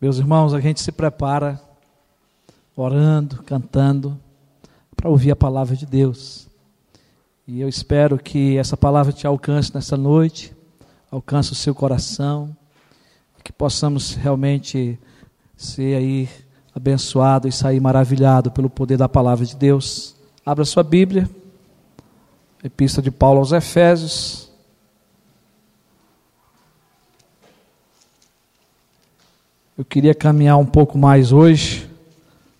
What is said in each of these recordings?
Meus irmãos, a gente se prepara orando, cantando, para ouvir a palavra de Deus. E eu espero que essa palavra te alcance nessa noite, alcance o seu coração, que possamos realmente ser aí abençoado e sair maravilhado pelo poder da palavra de Deus. Abra sua Bíblia, Epístola de Paulo aos Efésios. Eu queria caminhar um pouco mais hoje,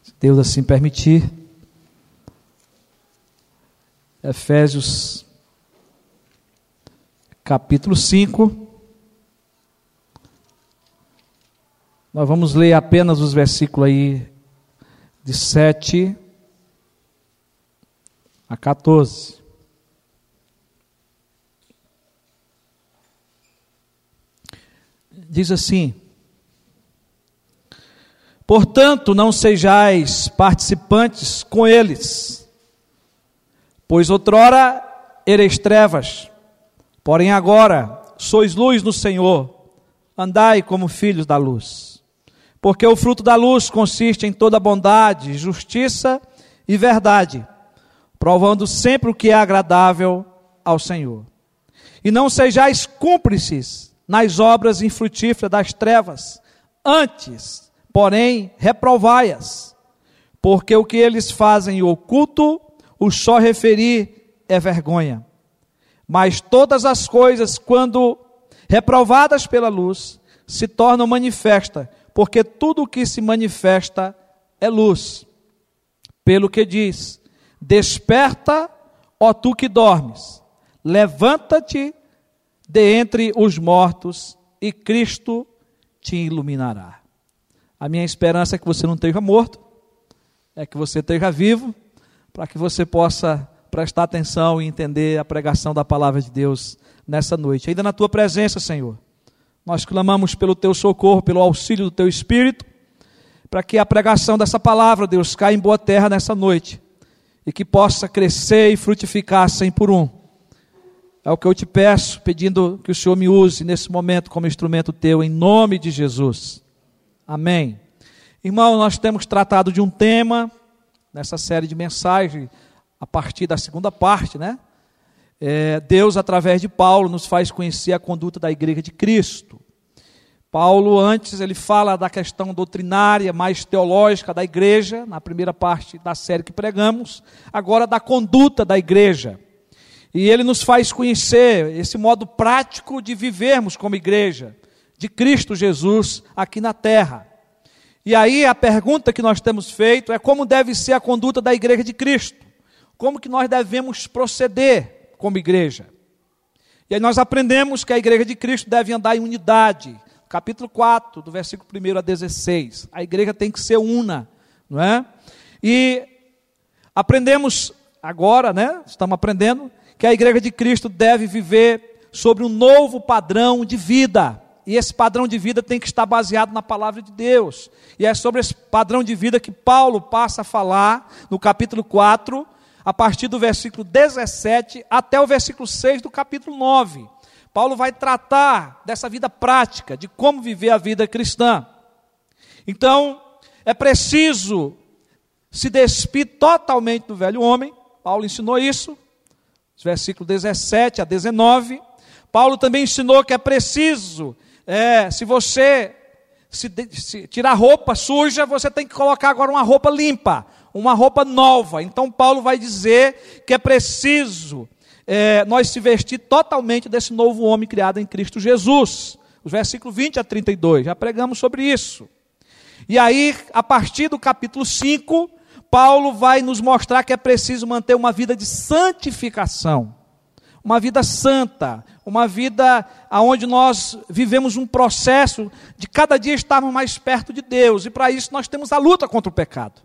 se Deus assim permitir. Efésios capítulo 5. Nós vamos ler apenas os versículos aí de 7 a 14. Diz assim: Portanto, não sejais participantes com eles, pois outrora ereis trevas, porém agora sois luz no Senhor, andai como filhos da luz. Porque o fruto da luz consiste em toda bondade, justiça e verdade, provando sempre o que é agradável ao Senhor. E não sejais cúmplices nas obras infrutíferas das trevas, antes porém reprovai-as, porque o que eles fazem oculto, o só referir é vergonha. Mas todas as coisas, quando reprovadas pela luz, se tornam manifesta, porque tudo o que se manifesta é luz. Pelo que diz: Desperta, ó tu que dormes, levanta-te de entre os mortos, e Cristo te iluminará. A minha esperança é que você não esteja morto, é que você esteja vivo, para que você possa prestar atenção e entender a pregação da palavra de Deus nessa noite. Ainda na tua presença, Senhor, nós clamamos pelo teu socorro, pelo auxílio do teu Espírito, para que a pregação dessa palavra, Deus, caia em boa terra nessa noite e que possa crescer e frutificar cem por um. É o que eu te peço, pedindo que o Senhor me use nesse momento como instrumento teu, em nome de Jesus. Amém. Irmão, nós temos tratado de um tema nessa série de mensagens, a partir da segunda parte, né? É, Deus, através de Paulo, nos faz conhecer a conduta da igreja de Cristo. Paulo, antes, ele fala da questão doutrinária, mais teológica da igreja, na primeira parte da série que pregamos, agora da conduta da igreja. E ele nos faz conhecer esse modo prático de vivermos como igreja de Cristo Jesus aqui na terra. E aí a pergunta que nós temos feito é como deve ser a conduta da igreja de Cristo? Como que nós devemos proceder como igreja? E aí nós aprendemos que a igreja de Cristo deve andar em unidade. Capítulo 4, do versículo 1 a 16. A igreja tem que ser una, não é? E aprendemos agora, né? Estamos aprendendo que a igreja de Cristo deve viver sobre um novo padrão de vida. E esse padrão de vida tem que estar baseado na palavra de Deus. E é sobre esse padrão de vida que Paulo passa a falar no capítulo 4, a partir do versículo 17 até o versículo 6 do capítulo 9. Paulo vai tratar dessa vida prática, de como viver a vida cristã. Então, é preciso se despir totalmente do velho homem. Paulo ensinou isso, versículo 17 a 19. Paulo também ensinou que é preciso é, se você se, se tirar roupa suja, você tem que colocar agora uma roupa limpa, uma roupa nova. Então Paulo vai dizer que é preciso é, nós se vestir totalmente desse novo homem criado em Cristo Jesus. Os versículos 20 a 32, já pregamos sobre isso. E aí, a partir do capítulo 5, Paulo vai nos mostrar que é preciso manter uma vida de santificação uma vida santa, uma vida onde nós vivemos um processo de cada dia estarmos mais perto de Deus, e para isso nós temos a luta contra o pecado.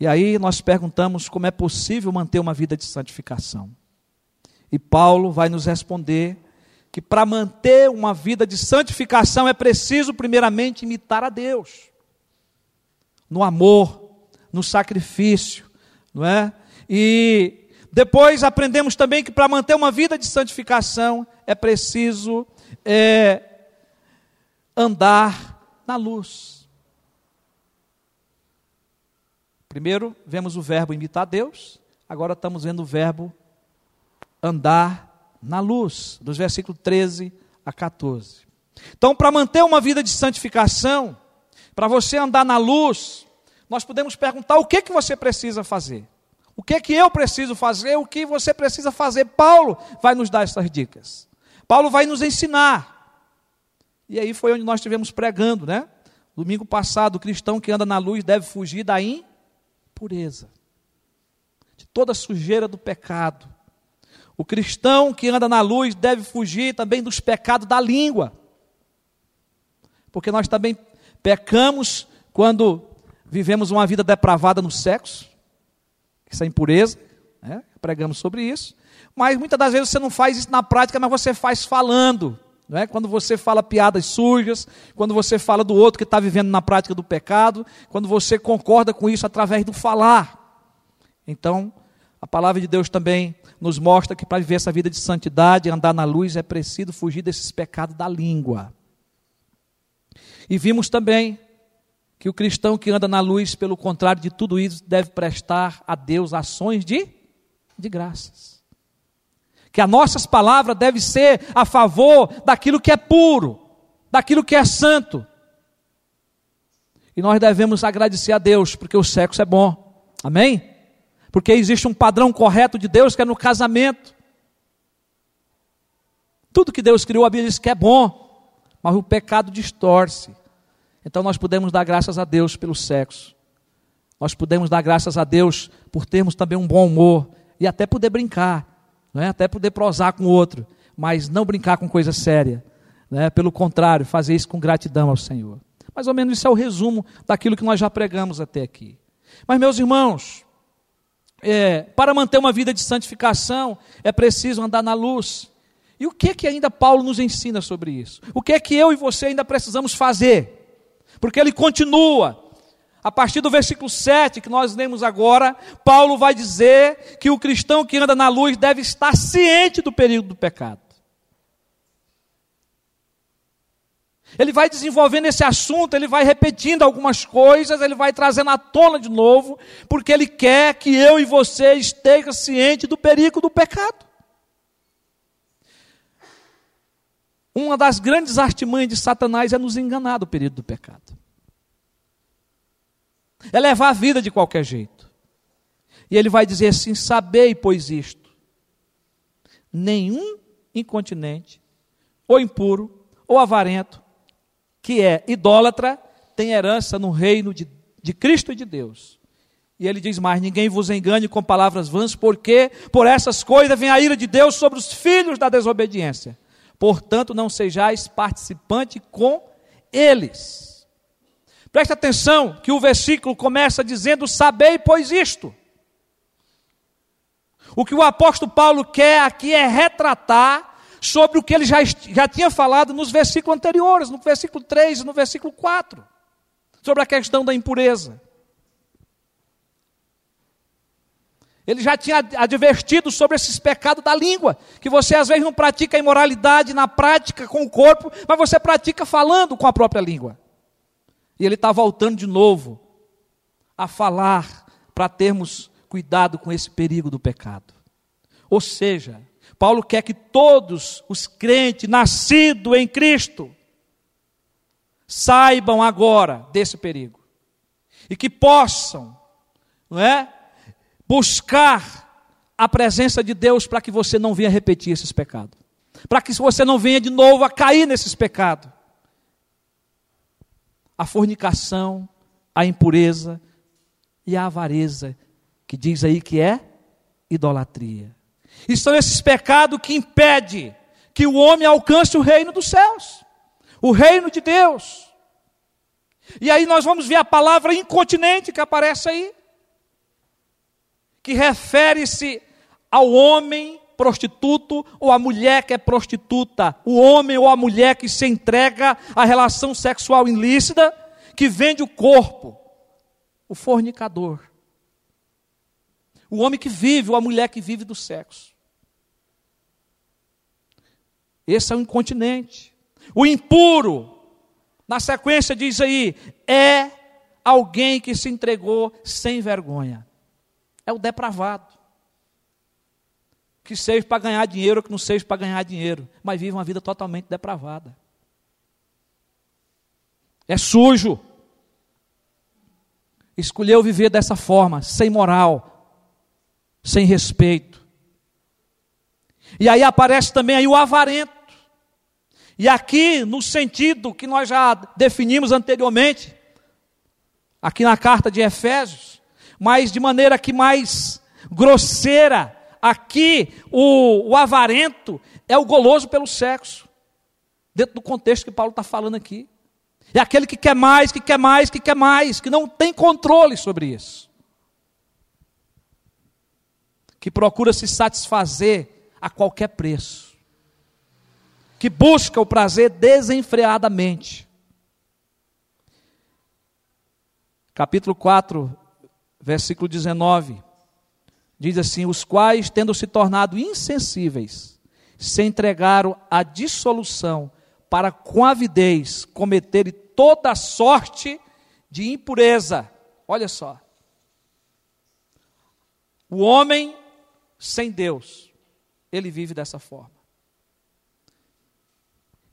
E aí nós perguntamos como é possível manter uma vida de santificação. E Paulo vai nos responder que para manter uma vida de santificação é preciso, primeiramente, imitar a Deus, no amor, no sacrifício, não é? E depois aprendemos também que para manter uma vida de santificação é preciso é, andar na luz. Primeiro, vemos o verbo imitar Deus, agora estamos vendo o verbo andar na luz, dos versículos 13 a 14. Então, para manter uma vida de santificação, para você andar na luz, nós podemos perguntar o que que você precisa fazer. O que que eu preciso fazer, o que você precisa fazer. Paulo vai nos dar essas dicas. Paulo vai nos ensinar. E aí foi onde nós estivemos pregando, né? Domingo passado, o cristão que anda na luz deve fugir da impureza, de toda sujeira do pecado. O cristão que anda na luz deve fugir também dos pecados da língua. Porque nós também pecamos quando vivemos uma vida depravada no sexo, isso é impureza, né? pregamos sobre isso. Mas muitas das vezes você não faz isso na prática, mas você faz falando. Não é? Quando você fala piadas sujas, quando você fala do outro que está vivendo na prática do pecado, quando você concorda com isso através do falar. Então, a palavra de Deus também nos mostra que para viver essa vida de santidade, andar na luz, é preciso fugir desses pecados da língua. E vimos também que o cristão que anda na luz, pelo contrário de tudo isso, deve prestar a Deus ações de, de graças. Que as nossas palavras devem ser a favor daquilo que é puro, daquilo que é santo. E nós devemos agradecer a Deus, porque o sexo é bom. Amém? Porque existe um padrão correto de Deus que é no casamento. Tudo que Deus criou, a Bíblia diz que é bom, mas o pecado distorce. Então nós podemos dar graças a Deus pelo sexo. Nós podemos dar graças a Deus por termos também um bom humor e até poder brincar, não é? até poder prosar com o outro, mas não brincar com coisa séria. Né? Pelo contrário, fazer isso com gratidão ao Senhor. Mais ou menos isso é o resumo daquilo que nós já pregamos até aqui. Mas, meus irmãos, é, para manter uma vida de santificação é preciso andar na luz. E o que que ainda Paulo nos ensina sobre isso? O que é que eu e você ainda precisamos fazer? Porque ele continua. A partir do versículo 7 que nós lemos agora, Paulo vai dizer que o cristão que anda na luz deve estar ciente do perigo do pecado. Ele vai desenvolvendo esse assunto, ele vai repetindo algumas coisas, ele vai trazendo à tona de novo, porque ele quer que eu e você estejam ciente do perigo do pecado. Uma das grandes artimanhas de Satanás é nos enganar do período do pecado. É levar a vida de qualquer jeito. E ele vai dizer assim: Sabei, pois isto: nenhum incontinente, ou impuro, ou avarento, que é idólatra, tem herança no reino de, de Cristo e de Deus. E ele diz mais: Ninguém vos engane com palavras vãs, porque por essas coisas vem a ira de Deus sobre os filhos da desobediência. Portanto, não sejais participante com eles. Preste atenção que o versículo começa dizendo: Sabei, pois isto. O que o apóstolo Paulo quer aqui é retratar sobre o que ele já, já tinha falado nos versículos anteriores, no versículo 3 e no versículo 4, sobre a questão da impureza. Ele já tinha advertido sobre esses pecados da língua, que você às vezes não pratica a imoralidade na prática com o corpo, mas você pratica falando com a própria língua. E ele está voltando de novo a falar para termos cuidado com esse perigo do pecado. Ou seja, Paulo quer que todos os crentes nascidos em Cristo saibam agora desse perigo e que possam, não é? Buscar a presença de Deus para que você não venha repetir esses pecados. Para que você não venha de novo a cair nesses pecados. A fornicação, a impureza e a avareza, que diz aí que é idolatria. E são esses pecados que impedem que o homem alcance o reino dos céus, o reino de Deus. E aí nós vamos ver a palavra incontinente que aparece aí que refere-se ao homem prostituto ou à mulher que é prostituta, o homem ou a mulher que se entrega à relação sexual ilícita, que vende o corpo, o fornicador, o homem que vive ou a mulher que vive do sexo. Esse é o incontinente. O impuro Na sequência diz aí: é alguém que se entregou sem vergonha. É o depravado. Que seja para ganhar dinheiro ou que não seja para ganhar dinheiro, mas vive uma vida totalmente depravada. É sujo. Escolheu viver dessa forma, sem moral, sem respeito. E aí aparece também aí o avarento. E aqui, no sentido que nós já definimos anteriormente, aqui na carta de Efésios, mas de maneira que mais grosseira, aqui o, o avarento é o goloso pelo sexo, dentro do contexto que Paulo está falando aqui. É aquele que quer mais, que quer mais, que quer mais, que não tem controle sobre isso. Que procura se satisfazer a qualquer preço que busca o prazer desenfreadamente. Capítulo 4, versículo 19, diz assim: Os quais, tendo se tornado insensíveis, se entregaram à dissolução, para com avidez cometerem toda sorte de impureza. Olha só. O homem sem Deus, ele vive dessa forma.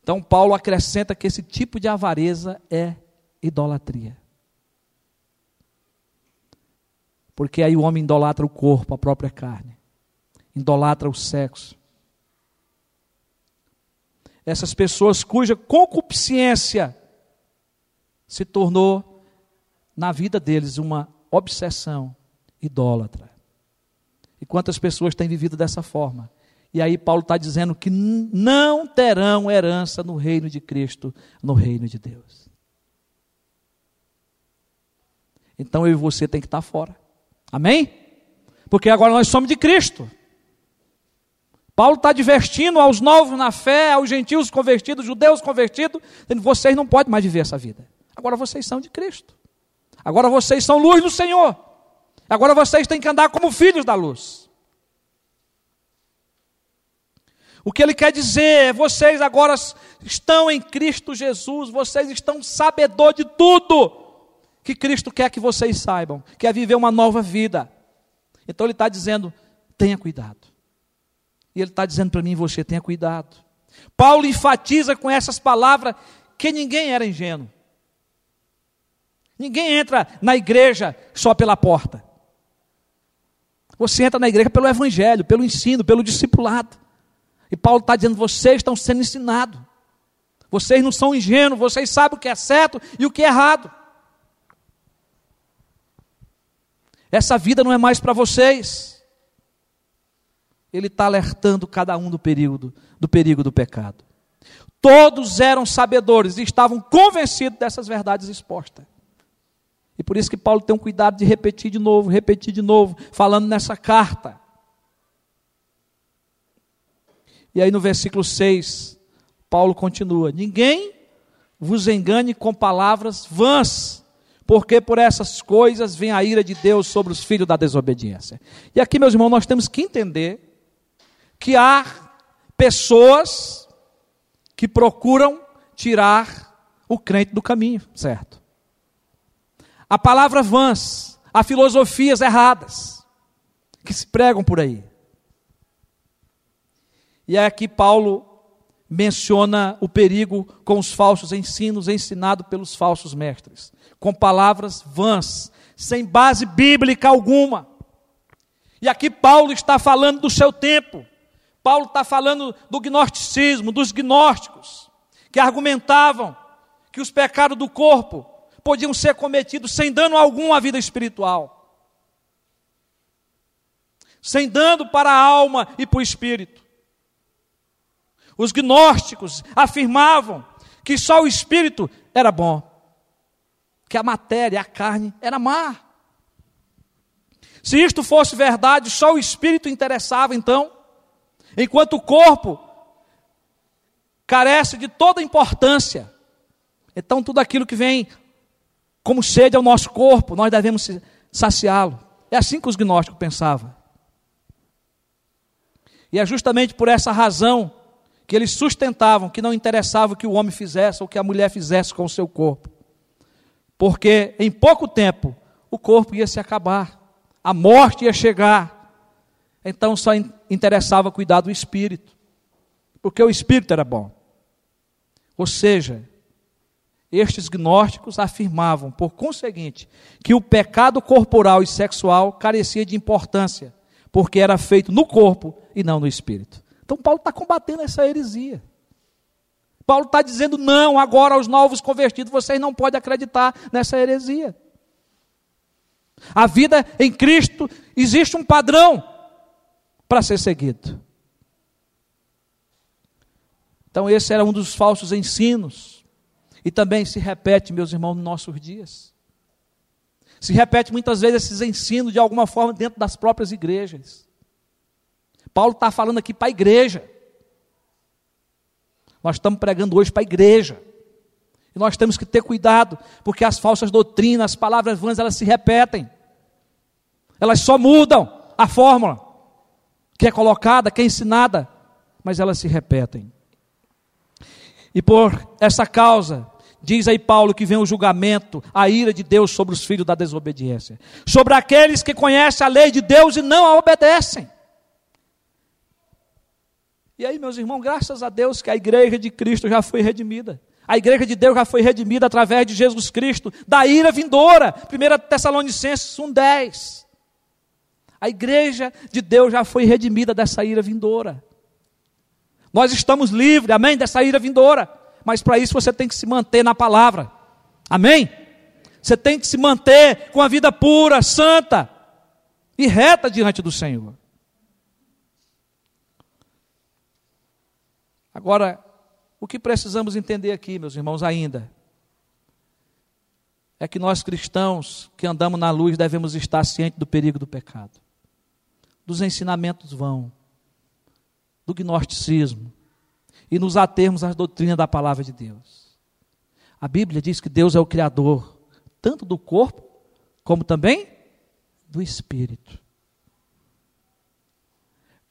Então, Paulo acrescenta que esse tipo de avareza é idolatria. Porque aí o homem idolatra o corpo, a própria carne, idolatra o sexo. Essas pessoas cuja concupiscência se tornou na vida deles uma obsessão idólatra. E quantas pessoas têm vivido dessa forma? E aí Paulo está dizendo que não terão herança no reino de Cristo, no reino de Deus. Então eu e você tem que estar fora. Amém? Porque agora nós somos de Cristo. Paulo está advertindo aos novos na fé, aos gentios convertidos, judeus convertidos, dizendo: vocês não podem mais viver essa vida. Agora vocês são de Cristo. Agora vocês são luz do Senhor. Agora vocês têm que andar como filhos da luz. O que ele quer dizer é: vocês agora estão em Cristo Jesus, vocês estão sabedor de tudo que Cristo quer que vocês saibam, quer viver uma nova vida. Então ele está dizendo: tenha cuidado. E ele está dizendo para mim e você: tenha cuidado. Paulo enfatiza com essas palavras que ninguém era ingênuo. Ninguém entra na igreja só pela porta. Você entra na igreja pelo evangelho, pelo ensino, pelo discipulado. E Paulo está dizendo: vocês estão sendo ensinados. Vocês não são ingênuos, vocês sabem o que é certo e o que é errado. Essa vida não é mais para vocês. Ele está alertando cada um do perigo, do perigo do pecado. Todos eram sabedores e estavam convencidos dessas verdades expostas. E por isso que Paulo tem um cuidado de repetir de novo, repetir de novo, falando nessa carta. E aí no versículo 6, Paulo continua: Ninguém vos engane com palavras vãs, porque por essas coisas vem a ira de Deus sobre os filhos da desobediência. E aqui, meus irmãos, nós temos que entender que há pessoas que procuram tirar o crente do caminho, certo? A palavra vãs, há filosofias erradas que se pregam por aí. E aqui Paulo menciona o perigo com os falsos ensinos ensinados pelos falsos mestres, com palavras vãs, sem base bíblica alguma. E aqui Paulo está falando do seu tempo. Paulo está falando do gnosticismo, dos gnósticos, que argumentavam que os pecados do corpo podiam ser cometidos sem dano algum à vida espiritual, sem dano para a alma e para o espírito. Os gnósticos afirmavam que só o espírito era bom, que a matéria, a carne, era má. Se isto fosse verdade, só o espírito interessava então, enquanto o corpo carece de toda importância. Então, tudo aquilo que vem como sede ao nosso corpo, nós devemos saciá-lo. É assim que os gnósticos pensavam. E é justamente por essa razão que eles sustentavam que não interessava o que o homem fizesse ou que a mulher fizesse com o seu corpo. Porque em pouco tempo o corpo ia se acabar, a morte ia chegar. Então só interessava cuidar do espírito, porque o espírito era bom. Ou seja, estes gnósticos afirmavam, por conseguinte, que o pecado corporal e sexual carecia de importância, porque era feito no corpo e não no espírito. Então Paulo está combatendo essa heresia. Paulo está dizendo: não, agora aos novos convertidos, vocês não podem acreditar nessa heresia. A vida em Cristo existe um padrão para ser seguido. Então, esse era um dos falsos ensinos e também se repete, meus irmãos, nos nossos dias. Se repete muitas vezes esses ensinos de alguma forma dentro das próprias igrejas. Paulo está falando aqui para a igreja. Nós estamos pregando hoje para a igreja. E nós temos que ter cuidado, porque as falsas doutrinas, as palavras vãs, elas se repetem. Elas só mudam a fórmula que é colocada, que é ensinada, mas elas se repetem. E por essa causa, Diz aí Paulo que vem o julgamento, a ira de Deus sobre os filhos da desobediência, sobre aqueles que conhecem a lei de Deus e não a obedecem. E aí, meus irmãos, graças a Deus que a igreja de Cristo já foi redimida. A igreja de Deus já foi redimida através de Jesus Cristo, da ira vindoura. 1 Tessalonicenses 1,10. A igreja de Deus já foi redimida dessa ira vindoura. Nós estamos livres, amém, dessa ira vindoura mas para isso você tem que se manter na palavra. Amém? Você tem que se manter com a vida pura, santa e reta diante do Senhor. Agora, o que precisamos entender aqui, meus irmãos, ainda, é que nós cristãos que andamos na luz devemos estar cientes do perigo do pecado, dos ensinamentos vão, do gnosticismo, e nos atermos às doutrinas da palavra de Deus. A Bíblia diz que Deus é o Criador, tanto do corpo, como também do espírito.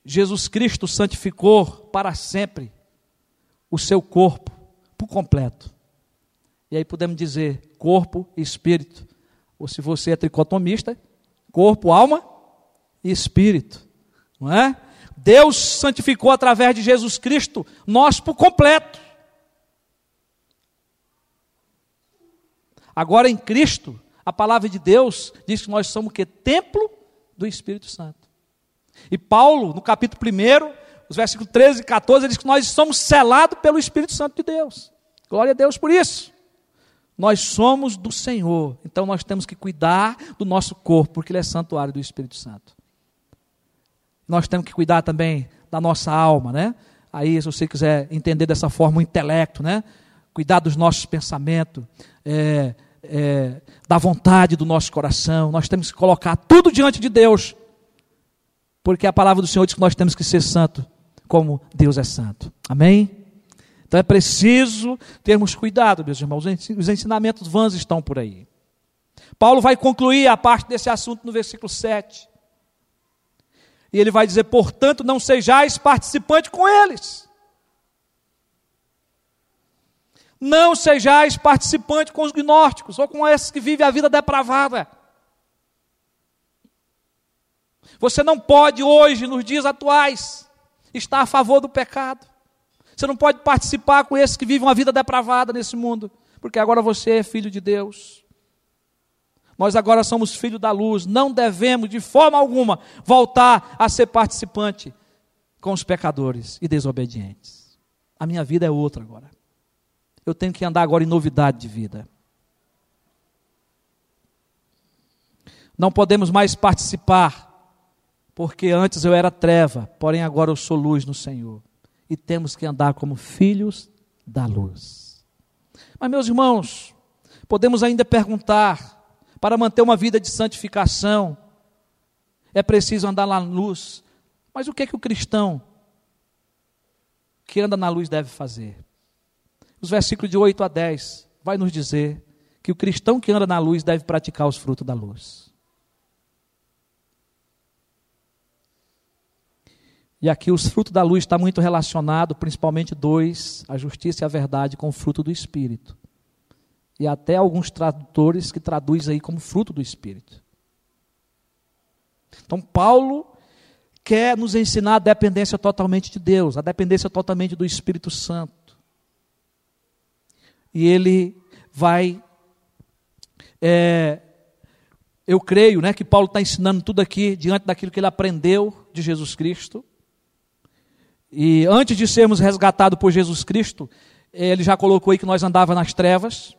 Jesus Cristo santificou para sempre o seu corpo por completo. E aí podemos dizer corpo e espírito. Ou se você é tricotomista, corpo, alma e espírito. Não é? Deus santificou através de Jesus Cristo nós por completo. Agora em Cristo, a palavra de Deus diz que nós somos o que? Templo do Espírito Santo. E Paulo, no capítulo 1, os versículos 13 e 14, diz que nós somos selados pelo Espírito Santo de Deus. Glória a Deus por isso. Nós somos do Senhor, então nós temos que cuidar do nosso corpo, porque ele é santuário do Espírito Santo. Nós temos que cuidar também da nossa alma, né? Aí, se você quiser entender dessa forma o intelecto, né? Cuidar dos nossos pensamentos, é, é, da vontade do nosso coração. Nós temos que colocar tudo diante de Deus, porque a palavra do Senhor diz que nós temos que ser santo, como Deus é santo. Amém? Então é preciso termos cuidado, meus irmãos. Os ensinamentos vãs estão por aí. Paulo vai concluir a parte desse assunto no versículo 7. E ele vai dizer: portanto, não sejais participante com eles. Não sejais participante com os gnósticos ou com esses que vivem a vida depravada. Você não pode hoje, nos dias atuais, estar a favor do pecado. Você não pode participar com esses que vivem uma vida depravada nesse mundo, porque agora você é filho de Deus. Nós agora somos filhos da luz, não devemos de forma alguma voltar a ser participante com os pecadores e desobedientes. A minha vida é outra agora. Eu tenho que andar agora em novidade de vida. Não podemos mais participar, porque antes eu era treva, porém agora eu sou luz no Senhor. E temos que andar como filhos da luz. Mas, meus irmãos, podemos ainda perguntar: para manter uma vida de santificação, é preciso andar na luz. Mas o que é que o cristão que anda na luz deve fazer? Os versículos de 8 a 10 vai nos dizer que o cristão que anda na luz deve praticar os frutos da luz. E aqui os frutos da luz está muito relacionado, principalmente dois, a justiça e a verdade, com o fruto do Espírito. E até alguns tradutores que traduzem aí como fruto do Espírito. Então Paulo quer nos ensinar a dependência totalmente de Deus, a dependência totalmente do Espírito Santo. E ele vai é, eu creio né, que Paulo está ensinando tudo aqui diante daquilo que ele aprendeu de Jesus Cristo. E antes de sermos resgatados por Jesus Cristo, ele já colocou aí que nós andávamos nas trevas,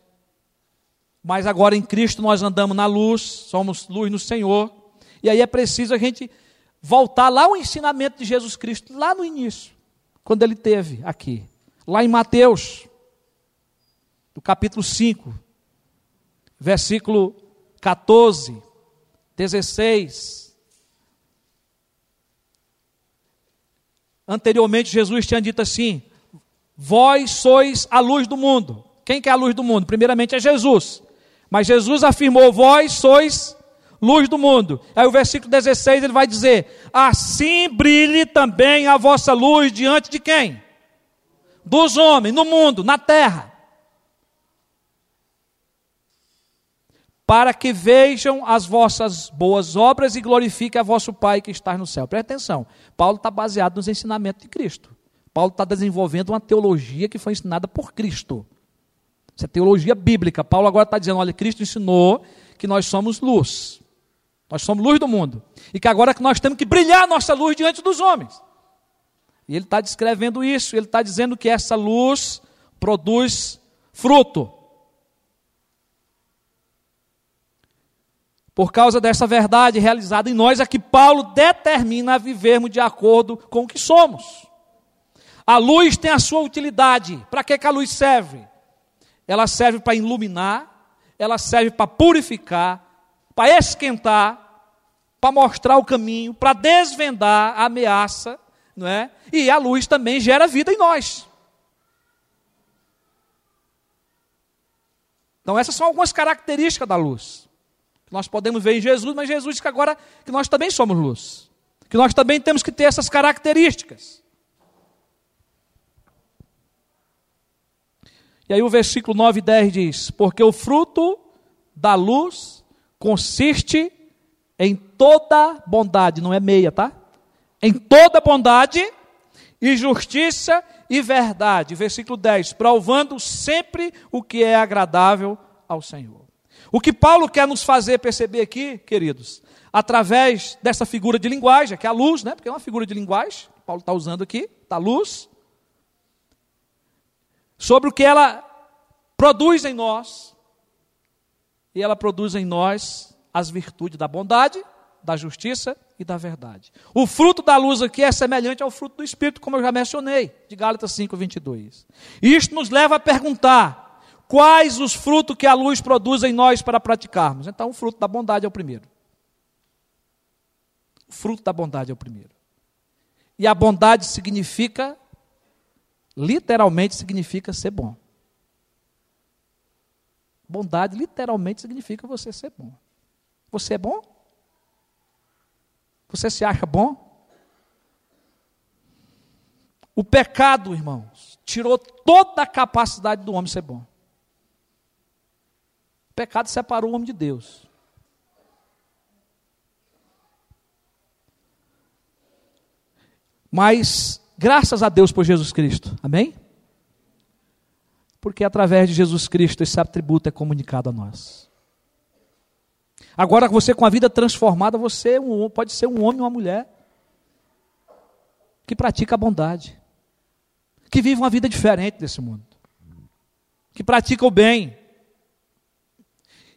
mas agora em Cristo nós andamos na luz, somos luz no Senhor. E aí é preciso a gente voltar lá ao ensinamento de Jesus Cristo, lá no início, quando ele teve aqui, lá em Mateus, no capítulo 5, versículo 14, 16. Anteriormente, Jesus tinha dito assim: Vós sois a luz do mundo. Quem que é a luz do mundo? Primeiramente é Jesus. Mas Jesus afirmou: Vós sois luz do mundo. Aí o versículo 16 ele vai dizer: Assim brilhe também a vossa luz diante de quem? Dos homens, no mundo, na terra. Para que vejam as vossas boas obras e glorifiquem a vosso Pai que está no céu. Presta atenção, Paulo está baseado nos ensinamentos de Cristo. Paulo está desenvolvendo uma teologia que foi ensinada por Cristo. Isso é teologia bíblica. Paulo agora está dizendo: olha, Cristo ensinou que nós somos luz. Nós somos luz do mundo. E que agora que nós temos que brilhar a nossa luz diante dos homens. E ele está descrevendo isso, ele está dizendo que essa luz produz fruto. Por causa dessa verdade realizada em nós, é que Paulo determina a vivermos de acordo com o que somos. A luz tem a sua utilidade. Para que, que a luz serve? Ela serve para iluminar, ela serve para purificar, para esquentar, para mostrar o caminho, para desvendar a ameaça, não é? E a luz também gera vida em nós. Então essas são algumas características da luz que nós podemos ver em Jesus, mas Jesus diz que agora que nós também somos luz, que nós também temos que ter essas características. E aí o versículo 9 e 10 diz: Porque o fruto da luz consiste em toda bondade, não é meia, tá? Em toda bondade e justiça e verdade. Versículo 10: Provando sempre o que é agradável ao Senhor. O que Paulo quer nos fazer perceber aqui, queridos, através dessa figura de linguagem, que é a luz, né? Porque é uma figura de linguagem, que Paulo está usando aqui, da luz, sobre o que ela produz em nós, e ela produz em nós as virtudes da bondade, da justiça e da verdade. O fruto da luz aqui é semelhante ao fruto do Espírito, como eu já mencionei, de Gálatas 5, 22. E isto nos leva a perguntar: Quais os frutos que a luz produz em nós para praticarmos? Então, o fruto da bondade é o primeiro. O fruto da bondade é o primeiro. E a bondade significa, literalmente significa ser bom. Bondade literalmente significa você ser bom. Você é bom? Você se acha bom? O pecado, irmãos, tirou toda a capacidade do homem ser bom pecado separou o homem de Deus. Mas, graças a Deus por Jesus Cristo, amém? Porque através de Jesus Cristo esse atributo é comunicado a nós. Agora, você com a vida transformada, você é pode ser um homem ou uma mulher que pratica a bondade, que vive uma vida diferente desse mundo, que pratica o bem,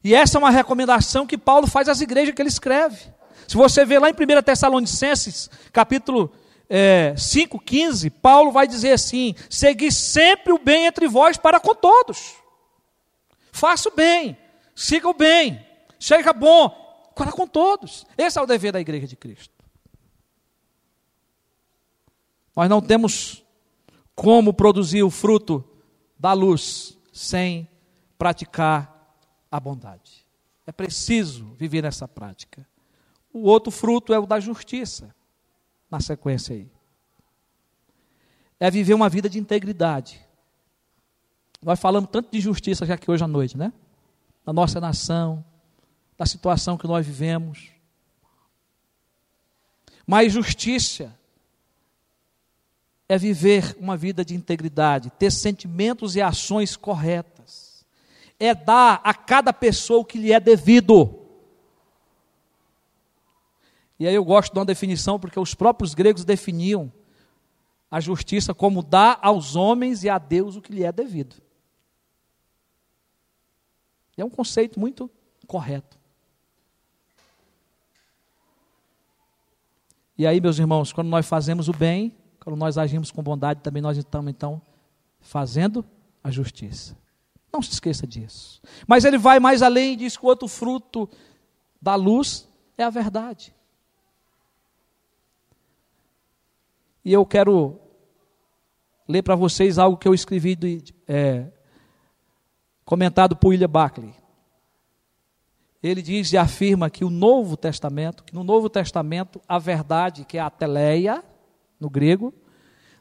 e essa é uma recomendação que Paulo faz às igrejas que ele escreve. Se você ver lá em 1 Tessalonicenses, capítulo é, 5, 15, Paulo vai dizer assim: segui sempre o bem entre vós para com todos. Faça o bem, siga o bem, seja bom para com todos. Esse é o dever da igreja de Cristo. Nós não temos como produzir o fruto da luz sem praticar a bondade. É preciso viver essa prática. O outro fruto é o da justiça, na sequência aí. é viver uma vida de integridade. Nós falamos tanto de justiça já aqui hoje à noite, né? Na nossa nação, da situação que nós vivemos. Mas justiça é viver uma vida de integridade, ter sentimentos e ações corretas. É dar a cada pessoa o que lhe é devido. E aí eu gosto de uma definição, porque os próprios gregos definiam a justiça como dar aos homens e a Deus o que lhe é devido. É um conceito muito correto. E aí, meus irmãos, quando nós fazemos o bem, quando nós agimos com bondade, também nós estamos então fazendo a justiça. Não se esqueça disso. Mas ele vai mais além e diz que o outro fruto da luz é a verdade. E eu quero ler para vocês algo que eu escrevi, de, é, comentado por William Buckley. Ele diz e afirma que o Novo Testamento, que no Novo Testamento a verdade, que é a teleia, no grego,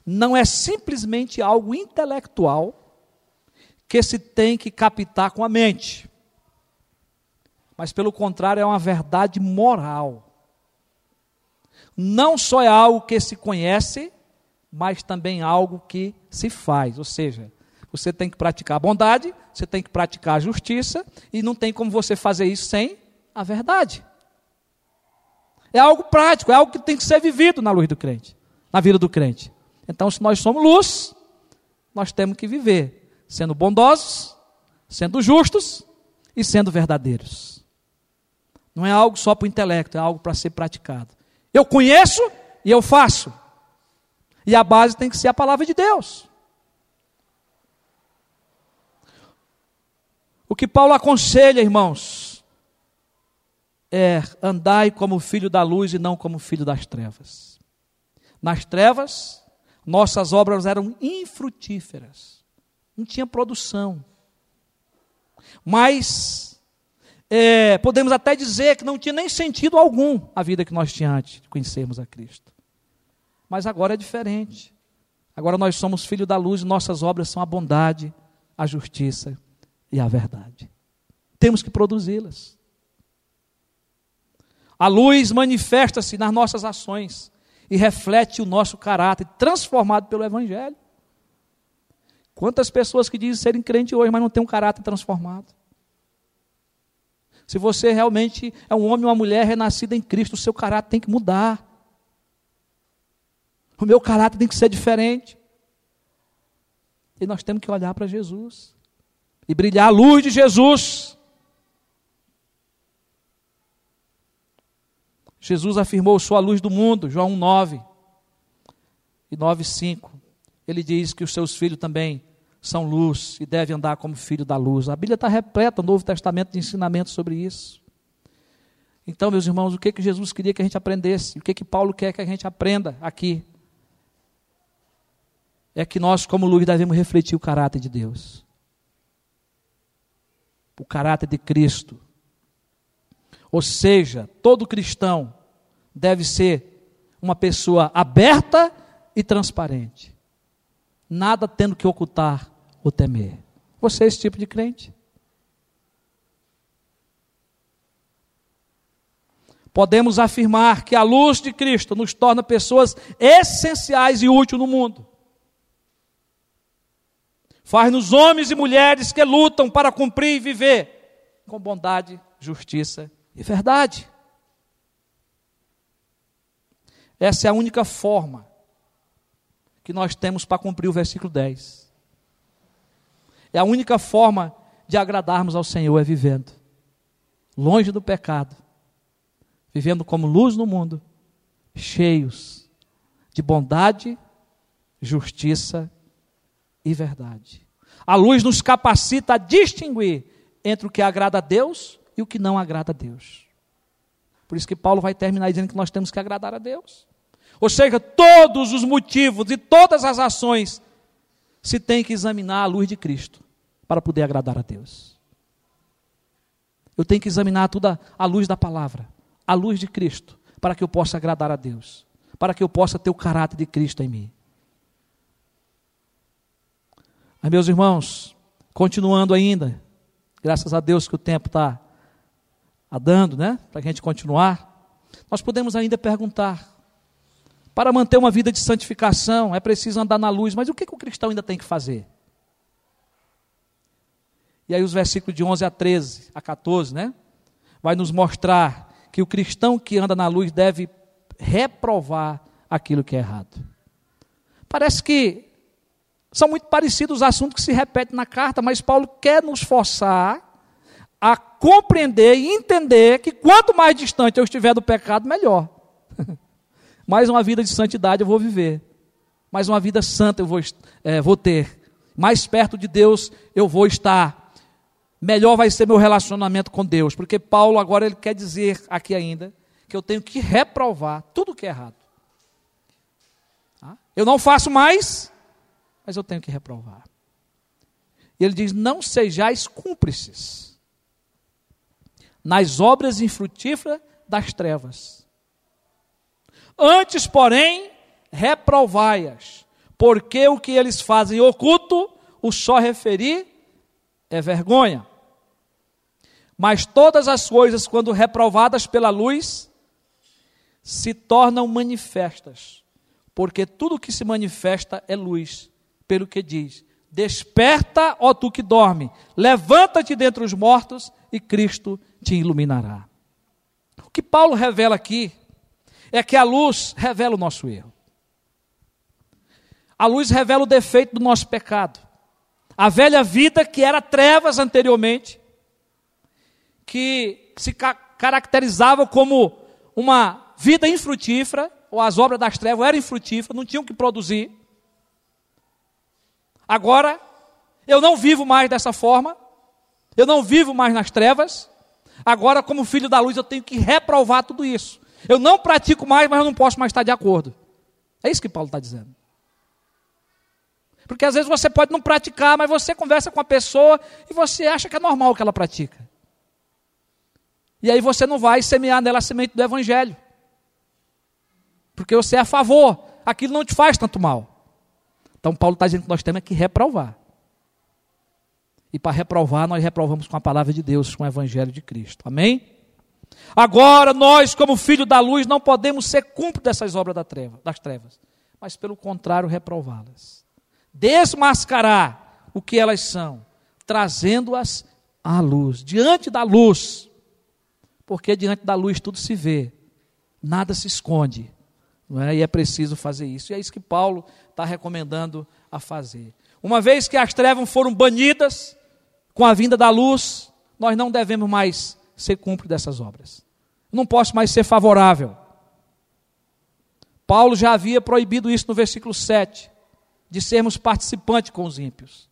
não é simplesmente algo intelectual que se tem que captar com a mente. Mas pelo contrário, é uma verdade moral não só é algo que se conhece, mas também algo que se faz. Ou seja, você tem que praticar a bondade, você tem que praticar a justiça, e não tem como você fazer isso sem a verdade. É algo prático, é algo que tem que ser vivido na luz do crente, na vida do crente. Então, se nós somos luz, nós temos que viver sendo bondosos, sendo justos e sendo verdadeiros. Não é algo só para o intelecto, é algo para ser praticado. Eu conheço e eu faço. E a base tem que ser a palavra de Deus. O que Paulo aconselha, irmãos, é andai como filho da luz e não como filho das trevas. Nas trevas, nossas obras eram infrutíferas, não tinha produção. Mas é, podemos até dizer que não tinha nem sentido algum a vida que nós tínhamos antes de conhecermos a Cristo. Mas agora é diferente. Agora nós somos filhos da luz e nossas obras são a bondade, a justiça e a verdade. Temos que produzi-las. A luz manifesta-se nas nossas ações e reflete o nosso caráter transformado pelo Evangelho. Quantas pessoas que dizem serem crentes hoje, mas não têm um caráter transformado? Se você realmente é um homem ou uma mulher renascida em Cristo, o seu caráter tem que mudar. O meu caráter tem que ser diferente. E nós temos que olhar para Jesus e brilhar a luz de Jesus. Jesus afirmou: Sou a luz do mundo, João 9 e 9,5. Ele diz que os seus filhos também são luz e devem andar como filho da luz. A Bíblia está repleta, o Novo Testamento, de ensinamentos sobre isso. Então, meus irmãos, o que, que Jesus queria que a gente aprendesse? O que, que Paulo quer que a gente aprenda aqui? É que nós, como luz, devemos refletir o caráter de Deus. O caráter de Cristo. Ou seja, todo cristão deve ser uma pessoa aberta e transparente nada tendo que ocultar ou temer. Você é esse tipo de crente? Podemos afirmar que a luz de Cristo nos torna pessoas essenciais e úteis no mundo. Faz-nos homens e mulheres que lutam para cumprir e viver com bondade, justiça e verdade. Essa é a única forma que nós temos para cumprir o versículo 10. É a única forma de agradarmos ao Senhor é vivendo longe do pecado, vivendo como luz no mundo, cheios de bondade, justiça e verdade. A luz nos capacita a distinguir entre o que agrada a Deus e o que não agrada a Deus. Por isso que Paulo vai terminar dizendo que nós temos que agradar a Deus. Ou seja, todos os motivos e todas as ações se tem que examinar à luz de Cristo para poder agradar a Deus. Eu tenho que examinar tudo à luz da palavra, à luz de Cristo, para que eu possa agradar a Deus, para que eu possa ter o caráter de Cristo em mim. Mas, meus irmãos, continuando ainda, graças a Deus que o tempo está dando, né? Para a gente continuar, nós podemos ainda perguntar: para manter uma vida de santificação é preciso andar na luz, mas o que, que o cristão ainda tem que fazer? E aí, os versículos de 11 a 13, a 14, né? Vai nos mostrar que o cristão que anda na luz deve reprovar aquilo que é errado. Parece que são muito parecidos os assuntos que se repetem na carta, mas Paulo quer nos forçar a compreender e entender que quanto mais distante eu estiver do pecado, melhor. Mais uma vida de santidade eu vou viver. Mais uma vida santa eu vou, é, vou ter. Mais perto de Deus eu vou estar. Melhor vai ser meu relacionamento com Deus. Porque Paulo agora ele quer dizer aqui ainda que eu tenho que reprovar tudo que é errado. Tá? Eu não faço mais, mas eu tenho que reprovar. E ele diz: Não sejais cúmplices nas obras infrutíferas das trevas. Antes, porém, reprovai-as, porque o que eles fazem oculto, o só referir é vergonha. Mas todas as coisas, quando reprovadas pela luz, se tornam manifestas, porque tudo que se manifesta é luz pelo que diz: Desperta, ó tu que dorme, levanta-te dentre os mortos e Cristo te iluminará. O que Paulo revela aqui é que a luz revela o nosso erro. A luz revela o defeito do nosso pecado. A velha vida que era trevas anteriormente, que se ca caracterizava como uma vida infrutífera, ou as obras das trevas eram infrutíferas, não tinham que produzir. Agora, eu não vivo mais dessa forma, eu não vivo mais nas trevas, agora, como filho da luz, eu tenho que reprovar tudo isso. Eu não pratico mais, mas eu não posso mais estar de acordo. É isso que Paulo está dizendo. Porque às vezes você pode não praticar, mas você conversa com a pessoa e você acha que é normal que ela pratica. E aí você não vai semear nela a semente do Evangelho. Porque você é a favor, aquilo não te faz tanto mal. Então, Paulo está dizendo que nós temos que reprovar. E para reprovar, nós reprovamos com a palavra de Deus, com o Evangelho de Cristo. Amém? Agora, nós, como filhos da luz, não podemos ser cúmplices dessas obras das trevas, mas, pelo contrário, reprová-las. Desmascarar o que elas são, trazendo-as à luz, diante da luz. Porque diante da luz tudo se vê, nada se esconde. Não é? E é preciso fazer isso. E é isso que Paulo está recomendando a fazer. Uma vez que as trevas foram banidas com a vinda da luz, nós não devemos mais ser cúmplice dessas obras. Não posso mais ser favorável. Paulo já havia proibido isso no versículo 7, de sermos participantes com os ímpios.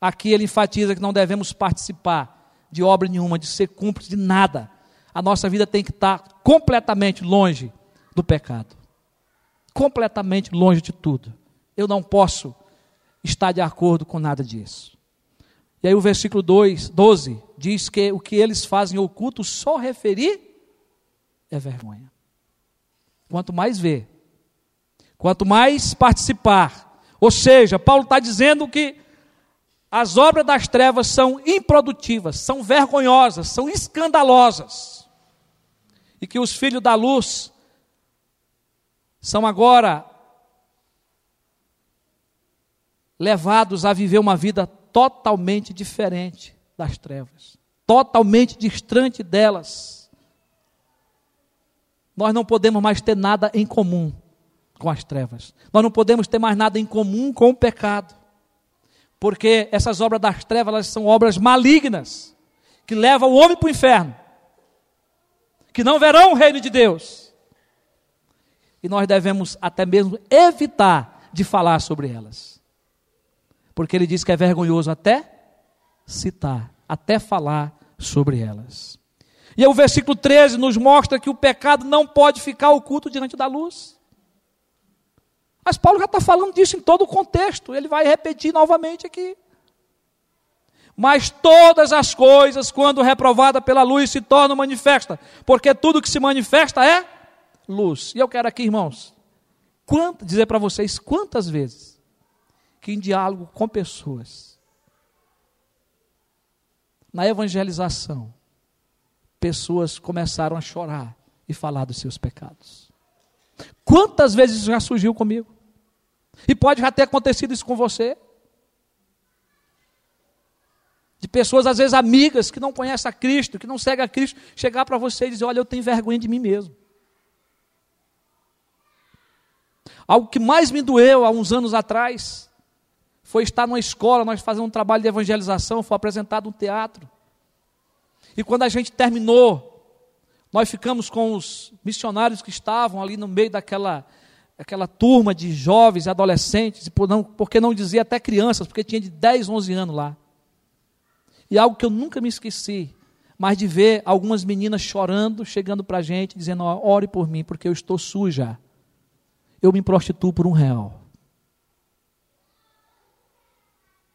Aqui ele enfatiza que não devemos participar de obra nenhuma, de ser cúmplice de nada. A nossa vida tem que estar completamente longe do pecado completamente longe de tudo. Eu não posso estar de acordo com nada disso. E aí o versículo 2, 12 diz que o que eles fazem oculto só referir é vergonha. Quanto mais ver, quanto mais participar. Ou seja, Paulo está dizendo que as obras das trevas são improdutivas, são vergonhosas, são escandalosas. E que os filhos da luz são agora levados a viver uma vida totalmente diferente das trevas, totalmente distante delas. Nós não podemos mais ter nada em comum com as trevas. Nós não podemos ter mais nada em comum com o pecado. Porque essas obras das trevas elas são obras malignas que levam o homem para o inferno. Que não verão o reino de Deus e nós devemos até mesmo evitar de falar sobre elas. Porque ele diz que é vergonhoso até citar, até falar sobre elas. E o versículo 13 nos mostra que o pecado não pode ficar oculto diante da luz. Mas Paulo já está falando disso em todo o contexto, ele vai repetir novamente aqui. Mas todas as coisas, quando reprovada pela luz, se tornam manifestas, porque tudo que se manifesta é luz. E eu quero aqui, irmãos, dizer para vocês quantas vezes que em diálogo com pessoas, na evangelização, pessoas começaram a chorar e falar dos seus pecados. Quantas vezes isso já surgiu comigo? E pode já ter acontecido isso com você. De pessoas, às vezes amigas, que não conhecem a Cristo, que não seguem a Cristo, chegar para você e dizer: Olha, eu tenho vergonha de mim mesmo. Algo que mais me doeu há uns anos atrás foi estar numa escola, nós fazendo um trabalho de evangelização, foi apresentado um teatro. E quando a gente terminou, nós ficamos com os missionários que estavam ali no meio daquela aquela turma de jovens adolescentes, e por, não, porque não dizia até crianças, porque tinha de 10, 11 anos lá. E algo que eu nunca me esqueci, mas de ver algumas meninas chorando, chegando para a gente, dizendo: ore por mim, porque eu estou suja eu me prostituo por um real.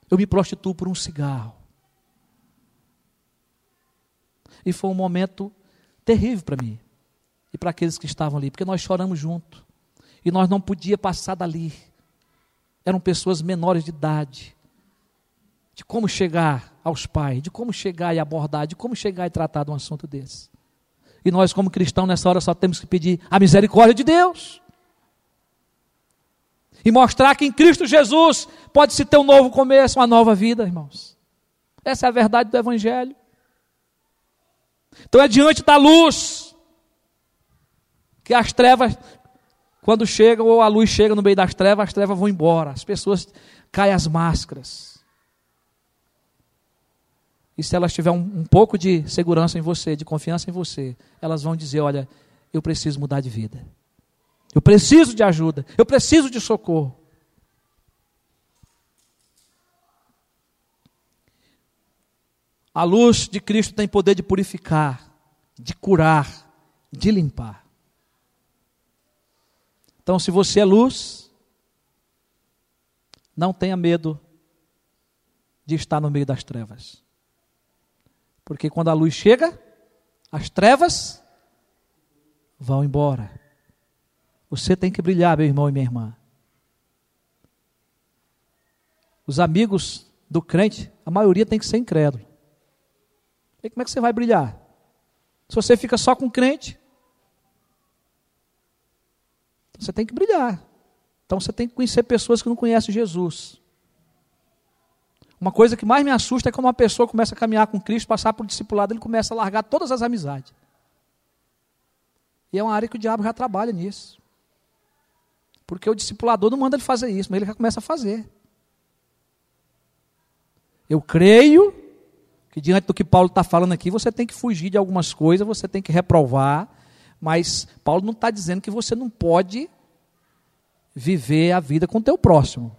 Eu me prostituo por um cigarro. E foi um momento terrível para mim e para aqueles que estavam ali, porque nós choramos junto e nós não podia passar dali. Eram pessoas menores de idade. De como chegar aos pais, de como chegar e abordar, de como chegar e tratar de um assunto desse. E nós, como cristãos, nessa hora só temos que pedir a misericórdia de Deus e mostrar que em Cristo Jesus pode se ter um novo começo, uma nova vida, irmãos. Essa é a verdade do Evangelho. Então é diante da luz que as trevas, quando chegam, ou a luz chega no meio das trevas, as trevas vão embora, as pessoas caem as máscaras. E se elas tiverem um, um pouco de segurança em você, de confiança em você, elas vão dizer: Olha, eu preciso mudar de vida. Eu preciso de ajuda, eu preciso de socorro. A luz de Cristo tem poder de purificar, de curar, de limpar. Então, se você é luz, não tenha medo de estar no meio das trevas. Porque quando a luz chega, as trevas vão embora. Você tem que brilhar, meu irmão e minha irmã. Os amigos do crente, a maioria tem que ser incrédulo. E como é que você vai brilhar? Se você fica só com crente, você tem que brilhar. Então você tem que conhecer pessoas que não conhecem Jesus. Uma coisa que mais me assusta é quando uma pessoa começa a caminhar com Cristo, passar por discipulado, ele começa a largar todas as amizades. E é uma área que o diabo já trabalha nisso. Porque o discipulador não manda ele fazer isso, mas ele já começa a fazer. Eu creio que diante do que Paulo está falando aqui, você tem que fugir de algumas coisas, você tem que reprovar, mas Paulo não está dizendo que você não pode viver a vida com o teu próximo.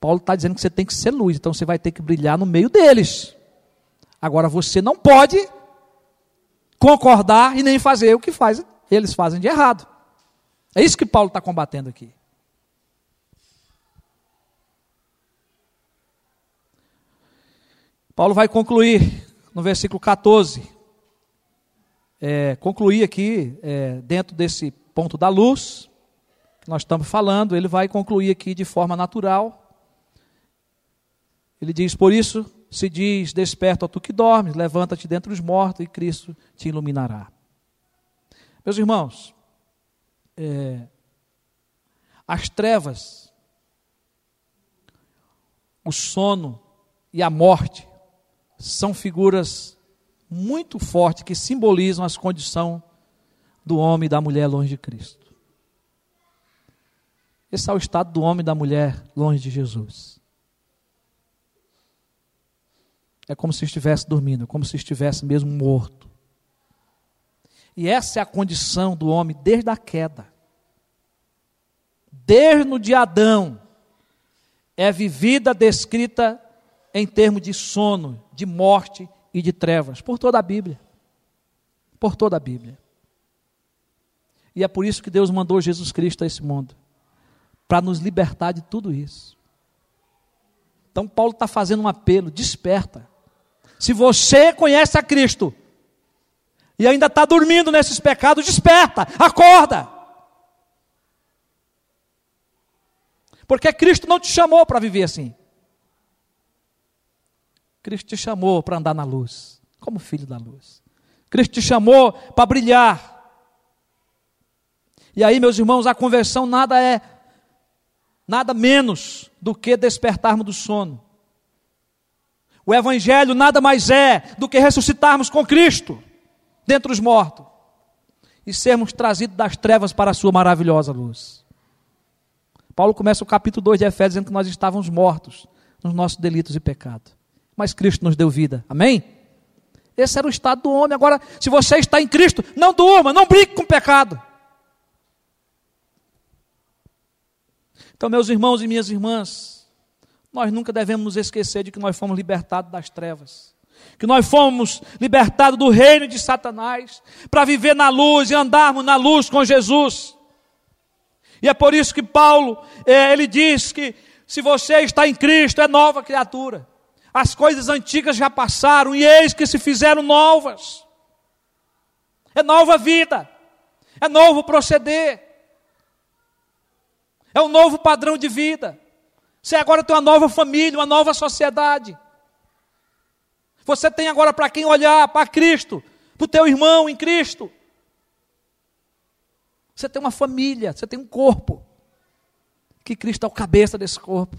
Paulo está dizendo que você tem que ser luz, então você vai ter que brilhar no meio deles. Agora você não pode concordar e nem fazer o que faz, eles fazem de errado. É isso que Paulo está combatendo aqui. Paulo vai concluir no versículo 14. É, concluir aqui, é, dentro desse ponto da luz, que nós estamos falando, ele vai concluir aqui de forma natural. Ele diz: Por isso se diz: Desperta, ó tu que dormes, levanta-te dentre os mortos e Cristo te iluminará. Meus irmãos, é, as trevas, o sono e a morte são figuras muito fortes que simbolizam as condições do homem e da mulher longe de Cristo. Esse é o estado do homem e da mulher longe de Jesus. É como se estivesse dormindo, como se estivesse mesmo morto. E essa é a condição do homem desde a queda. Desde no de Adão, é vivida, descrita em termos de sono, de morte e de trevas, por toda a Bíblia. Por toda a Bíblia. E é por isso que Deus mandou Jesus Cristo a esse mundo para nos libertar de tudo isso. Então, Paulo está fazendo um apelo: desperta. Se você conhece a Cristo, e ainda está dormindo nesses pecados, desperta, acorda. Porque Cristo não te chamou para viver assim. Cristo te chamou para andar na luz, como filho da luz. Cristo te chamou para brilhar. E aí, meus irmãos, a conversão nada é nada menos do que despertarmos do sono. O evangelho nada mais é do que ressuscitarmos com Cristo dentre os mortos e sermos trazidos das trevas para a sua maravilhosa luz. Paulo começa o capítulo 2 de Efésios dizendo que nós estávamos mortos nos nossos delitos e pecados. Mas Cristo nos deu vida. Amém? Esse era o estado do homem. Agora, se você está em Cristo, não durma, não brinque com o pecado. Então, meus irmãos e minhas irmãs, nós nunca devemos nos esquecer de que nós fomos libertados das trevas que nós fomos libertados do reino de Satanás, para viver na luz e andarmos na luz com Jesus. E é por isso que Paulo, é, ele diz que se você está em Cristo, é nova criatura. As coisas antigas já passaram e eis que se fizeram novas. É nova vida, é novo proceder, é um novo padrão de vida. Você agora tem uma nova família, uma nova sociedade. Você tem agora para quem olhar, para Cristo, para o teu irmão em Cristo. Você tem uma família, você tem um corpo. Que Cristo é o cabeça desse corpo.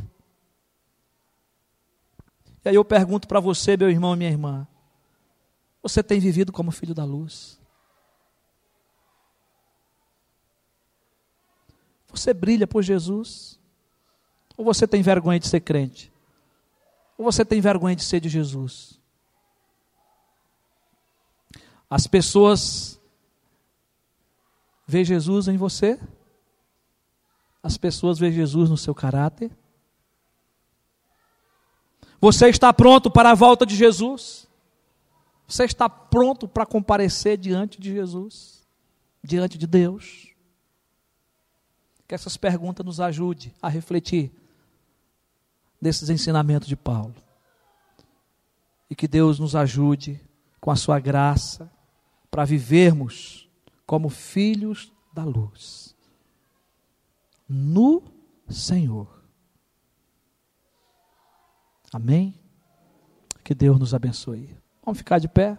E aí eu pergunto para você, meu irmão e minha irmã: você tem vivido como filho da luz? Você brilha por Jesus? Ou você tem vergonha de ser crente? Ou você tem vergonha de ser de Jesus? As pessoas veem Jesus em você? As pessoas veem Jesus no seu caráter? Você está pronto para a volta de Jesus? Você está pronto para comparecer diante de Jesus? Diante de Deus? Que essas perguntas nos ajudem a refletir desses ensinamentos de Paulo. E que Deus nos ajude com a sua graça para vivermos como filhos da luz. No Senhor. Amém? Que Deus nos abençoe. Vamos ficar de pé?